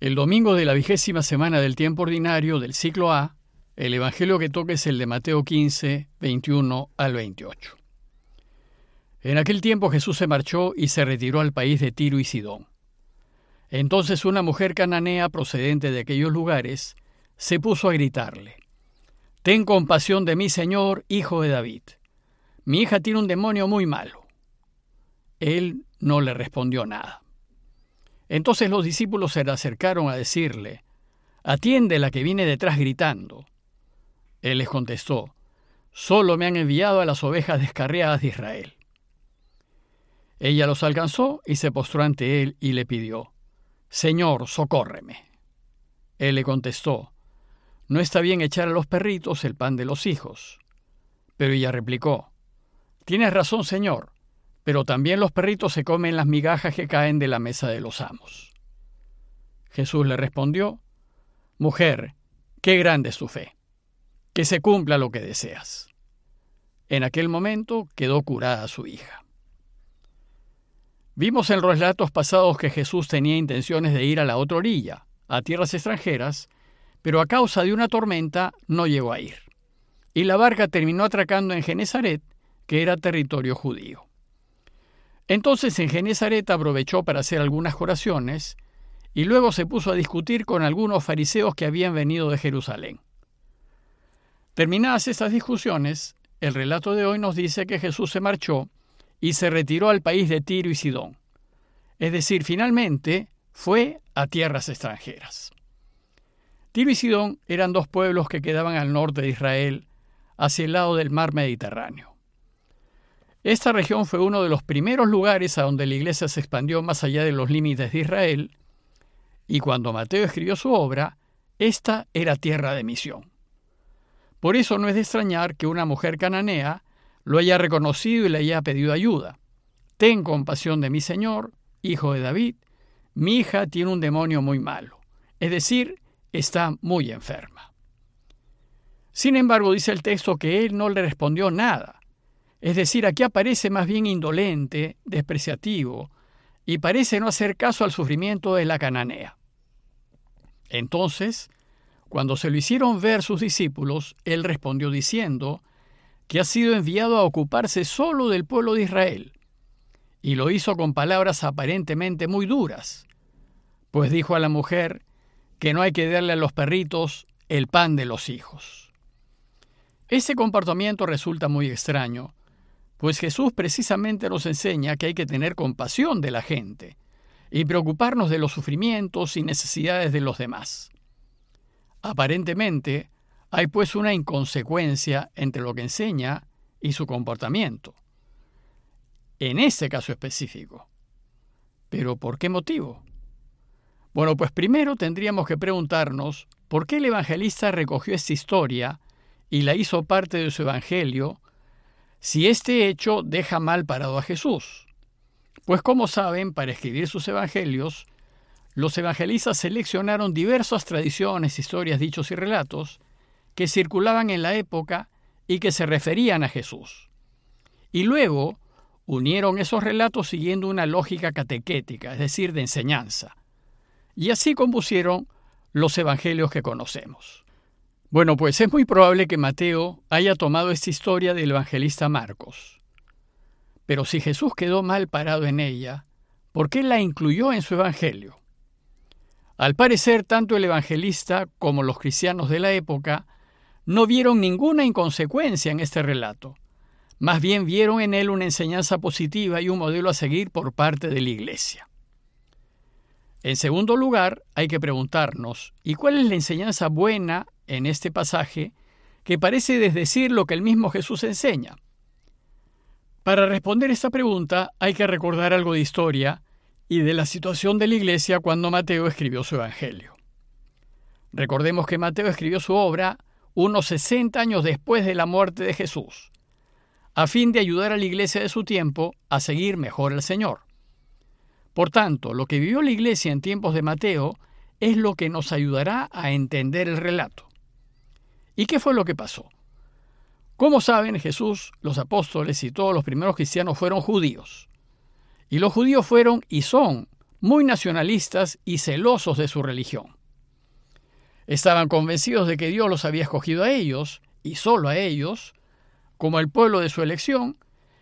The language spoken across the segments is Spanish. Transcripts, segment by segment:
El domingo de la vigésima semana del tiempo ordinario del ciclo A, el Evangelio que toca es el de Mateo 15, 21 al 28. En aquel tiempo Jesús se marchó y se retiró al país de Tiro y Sidón. Entonces una mujer cananea procedente de aquellos lugares se puso a gritarle, Ten compasión de mí, Señor, hijo de David. Mi hija tiene un demonio muy malo. Él no le respondió nada. Entonces los discípulos se le acercaron a decirle, Atiende la que viene detrás gritando. Él les contestó, Solo me han enviado a las ovejas descarriadas de Israel. Ella los alcanzó y se postró ante él y le pidió, Señor, socórreme. Él le contestó, No está bien echar a los perritos el pan de los hijos. Pero ella replicó, Tienes razón, Señor, pero también los perritos se comen las migajas que caen de la mesa de los amos. Jesús le respondió, Mujer, qué grande es tu fe, que se cumpla lo que deseas. En aquel momento quedó curada su hija. Vimos en los relatos pasados que Jesús tenía intenciones de ir a la otra orilla, a tierras extranjeras, pero a causa de una tormenta no llegó a ir. Y la barca terminó atracando en Genezaret, que era territorio judío. Entonces en Genezaret aprovechó para hacer algunas oraciones y luego se puso a discutir con algunos fariseos que habían venido de Jerusalén. Terminadas estas discusiones, el relato de hoy nos dice que Jesús se marchó y se retiró al país de Tiro y Sidón. Es decir, finalmente fue a tierras extranjeras. Tiro y Sidón eran dos pueblos que quedaban al norte de Israel, hacia el lado del mar Mediterráneo. Esta región fue uno de los primeros lugares a donde la iglesia se expandió más allá de los límites de Israel, y cuando Mateo escribió su obra, esta era tierra de misión. Por eso no es de extrañar que una mujer cananea lo haya reconocido y le haya pedido ayuda. Ten compasión de mi Señor, hijo de David, mi hija tiene un demonio muy malo, es decir, está muy enferma. Sin embargo, dice el texto que él no le respondió nada, es decir, aquí aparece más bien indolente, despreciativo, y parece no hacer caso al sufrimiento de la cananea. Entonces, cuando se lo hicieron ver sus discípulos, él respondió diciendo que ha sido enviado a ocuparse solo del pueblo de Israel, y lo hizo con palabras aparentemente muy duras, pues dijo a la mujer que no hay que darle a los perritos el pan de los hijos. Ese comportamiento resulta muy extraño, pues Jesús precisamente nos enseña que hay que tener compasión de la gente y preocuparnos de los sufrimientos y necesidades de los demás. Aparentemente, hay pues una inconsecuencia entre lo que enseña y su comportamiento. En este caso específico. ¿Pero por qué motivo? Bueno, pues primero tendríamos que preguntarnos por qué el evangelista recogió esta historia y la hizo parte de su evangelio si este hecho deja mal parado a Jesús. Pues como saben, para escribir sus evangelios, los evangelistas seleccionaron diversas tradiciones, historias, dichos y relatos que circulaban en la época y que se referían a Jesús. Y luego unieron esos relatos siguiendo una lógica catequética, es decir, de enseñanza. Y así compusieron los evangelios que conocemos. Bueno, pues es muy probable que Mateo haya tomado esta historia del evangelista Marcos. Pero si Jesús quedó mal parado en ella, ¿por qué la incluyó en su evangelio? Al parecer, tanto el evangelista como los cristianos de la época no vieron ninguna inconsecuencia en este relato. Más bien vieron en él una enseñanza positiva y un modelo a seguir por parte de la Iglesia. En segundo lugar, hay que preguntarnos, ¿y cuál es la enseñanza buena en este pasaje que parece desdecir lo que el mismo Jesús enseña? Para responder esta pregunta hay que recordar algo de historia y de la situación de la iglesia cuando Mateo escribió su Evangelio. Recordemos que Mateo escribió su obra unos 60 años después de la muerte de Jesús, a fin de ayudar a la iglesia de su tiempo a seguir mejor al Señor. Por tanto, lo que vivió la iglesia en tiempos de Mateo es lo que nos ayudará a entender el relato. ¿Y qué fue lo que pasó? Como saben, Jesús, los apóstoles y todos los primeros cristianos fueron judíos. Y los judíos fueron y son muy nacionalistas y celosos de su religión. Estaban convencidos de que Dios los había escogido a ellos, y solo a ellos, como el pueblo de su elección,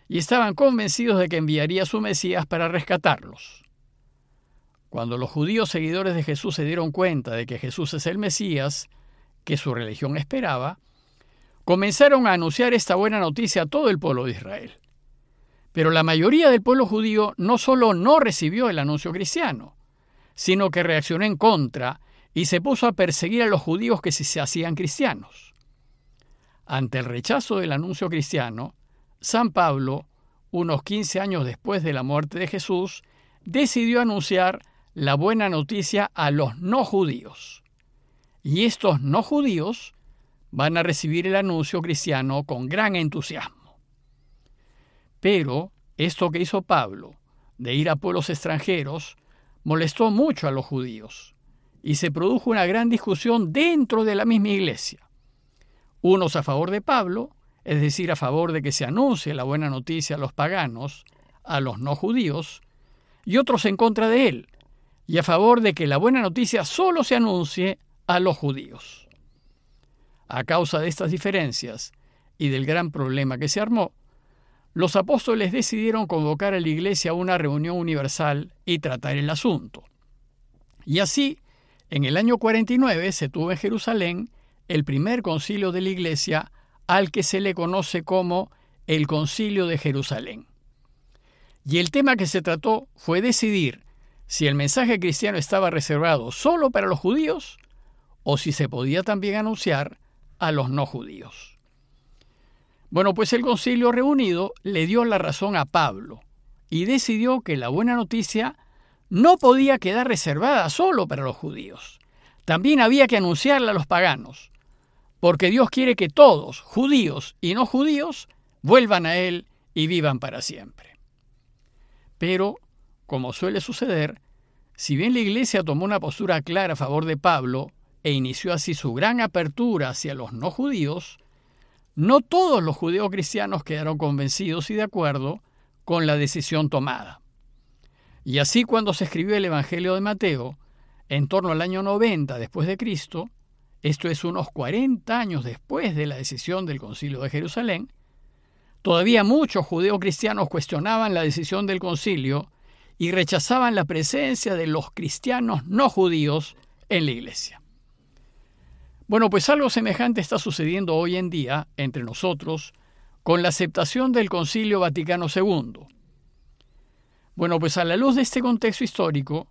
y estaban convencidos de que enviaría a su Mesías para rescatarlos. Cuando los judíos seguidores de Jesús se dieron cuenta de que Jesús es el Mesías, que su religión esperaba, comenzaron a anunciar esta buena noticia a todo el pueblo de Israel. Pero la mayoría del pueblo judío no solo no recibió el anuncio cristiano, sino que reaccionó en contra y se puso a perseguir a los judíos que se hacían cristianos. Ante el rechazo del anuncio cristiano, San Pablo, unos 15 años después de la muerte de Jesús, decidió anunciar la buena noticia a los no judíos. Y estos no judíos van a recibir el anuncio cristiano con gran entusiasmo. Pero esto que hizo Pablo, de ir a pueblos extranjeros, molestó mucho a los judíos y se produjo una gran discusión dentro de la misma iglesia. Unos a favor de Pablo, es decir, a favor de que se anuncie la buena noticia a los paganos, a los no judíos, y otros en contra de él, y a favor de que la buena noticia solo se anuncie a los judíos. A causa de estas diferencias y del gran problema que se armó, los apóstoles decidieron convocar a la iglesia a una reunión universal y tratar el asunto. Y así, en el año 49 se tuvo en Jerusalén el primer concilio de la iglesia al que se le conoce como el concilio de Jerusalén. Y el tema que se trató fue decidir si el mensaje cristiano estaba reservado solo para los judíos o si se podía también anunciar a los no judíos. Bueno, pues el concilio reunido le dio la razón a Pablo y decidió que la buena noticia no podía quedar reservada solo para los judíos. También había que anunciarla a los paganos, porque Dios quiere que todos, judíos y no judíos, vuelvan a Él y vivan para siempre. Pero, como suele suceder, si bien la Iglesia tomó una postura clara a favor de Pablo e inició así su gran apertura hacia los no judíos, no todos los judíos cristianos quedaron convencidos y de acuerdo con la decisión tomada. Y así cuando se escribió el Evangelio de Mateo, en torno al año 90 después de Cristo, esto es unos 40 años después de la decisión del Concilio de Jerusalén, todavía muchos judíos cristianos cuestionaban la decisión del concilio y rechazaban la presencia de los cristianos no judíos en la iglesia. Bueno, pues algo semejante está sucediendo hoy en día entre nosotros con la aceptación del Concilio Vaticano II. Bueno, pues a la luz de este contexto histórico,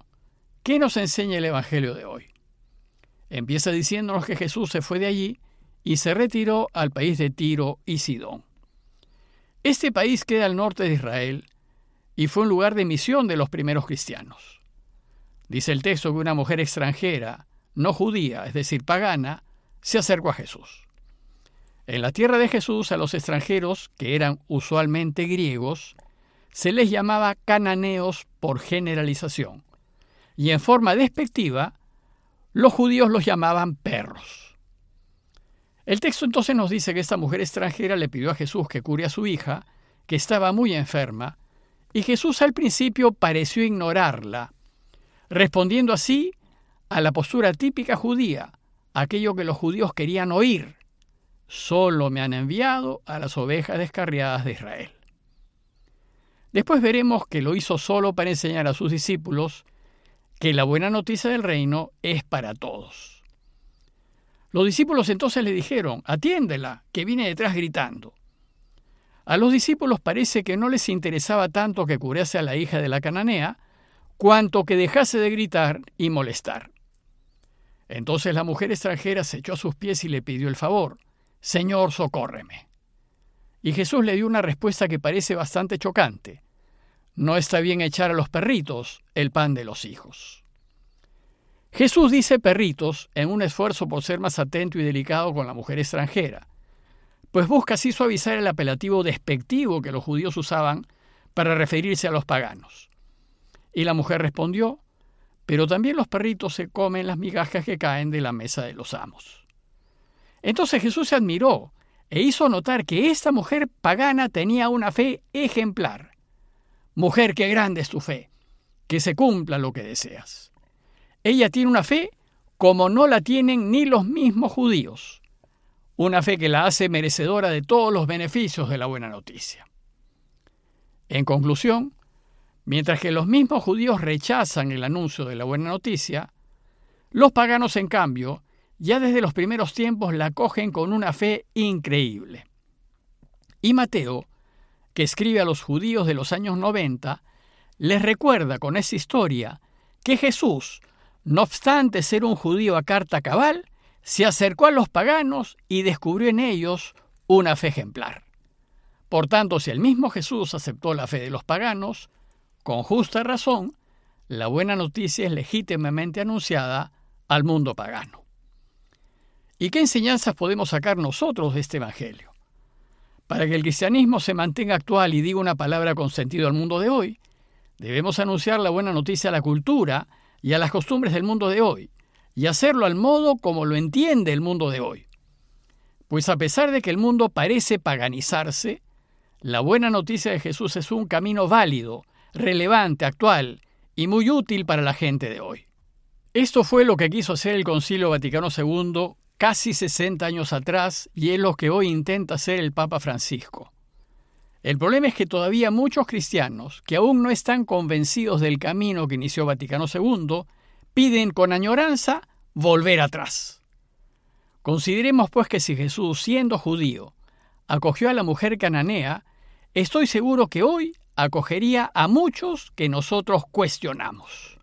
¿qué nos enseña el Evangelio de hoy? Empieza diciéndonos que Jesús se fue de allí y se retiró al país de Tiro y Sidón. Este país queda al norte de Israel y fue un lugar de misión de los primeros cristianos. Dice el texto que una mujer extranjera, no judía, es decir, pagana, se acercó a Jesús. En la tierra de Jesús a los extranjeros, que eran usualmente griegos, se les llamaba cananeos por generalización, y en forma despectiva, los judíos los llamaban perros. El texto entonces nos dice que esta mujer extranjera le pidió a Jesús que cure a su hija, que estaba muy enferma, y Jesús al principio pareció ignorarla, respondiendo así a la postura típica judía, aquello que los judíos querían oír. Solo me han enviado a las ovejas descarriadas de Israel. Después veremos que lo hizo solo para enseñar a sus discípulos que la buena noticia del reino es para todos. Los discípulos entonces le dijeron, atiéndela, que viene detrás gritando. A los discípulos parece que no les interesaba tanto que curase a la hija de la cananea, cuanto que dejase de gritar y molestar. Entonces la mujer extranjera se echó a sus pies y le pidió el favor, Señor, socórreme. Y Jesús le dio una respuesta que parece bastante chocante. No está bien echar a los perritos el pan de los hijos. Jesús dice perritos en un esfuerzo por ser más atento y delicado con la mujer extranjera, pues busca así suavizar el apelativo despectivo que los judíos usaban para referirse a los paganos. Y la mujer respondió, pero también los perritos se comen las migajas que caen de la mesa de los amos. Entonces Jesús se admiró e hizo notar que esta mujer pagana tenía una fe ejemplar. Mujer, qué grande es tu fe. que se cumpla lo que deseas. Ella tiene una fe como no la tienen ni los mismos judíos, una fe que la hace merecedora de todos los beneficios de la buena noticia. En conclusión, mientras que los mismos judíos rechazan el anuncio de la buena noticia, los paganos, en cambio, ya desde los primeros tiempos la acogen con una fe increíble. Y Mateo, que escribe a los judíos de los años 90, les recuerda con esa historia que Jesús, no obstante ser un judío a carta cabal, se acercó a los paganos y descubrió en ellos una fe ejemplar. Por tanto, si el mismo Jesús aceptó la fe de los paganos, con justa razón, la buena noticia es legítimamente anunciada al mundo pagano. ¿Y qué enseñanzas podemos sacar nosotros de este Evangelio? Para que el cristianismo se mantenga actual y diga una palabra con sentido al mundo de hoy, debemos anunciar la buena noticia a la cultura y a las costumbres del mundo de hoy, y hacerlo al modo como lo entiende el mundo de hoy. Pues a pesar de que el mundo parece paganizarse, la buena noticia de Jesús es un camino válido, relevante, actual y muy útil para la gente de hoy. Esto fue lo que quiso hacer el Concilio Vaticano II casi 60 años atrás y es lo que hoy intenta hacer el Papa Francisco. El problema es que todavía muchos cristianos, que aún no están convencidos del camino que inició Vaticano II, piden con añoranza volver atrás. Consideremos pues que si Jesús, siendo judío, acogió a la mujer cananea, estoy seguro que hoy acogería a muchos que nosotros cuestionamos.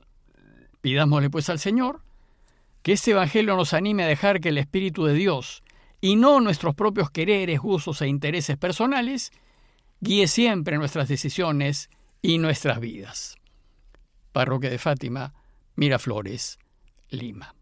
Pidámosle pues al Señor que este Evangelio nos anime a dejar que el Espíritu de Dios, y no nuestros propios quereres, gustos e intereses personales, guíe siempre nuestras decisiones y nuestras vidas. Parroquia de Fátima, Miraflores, Lima.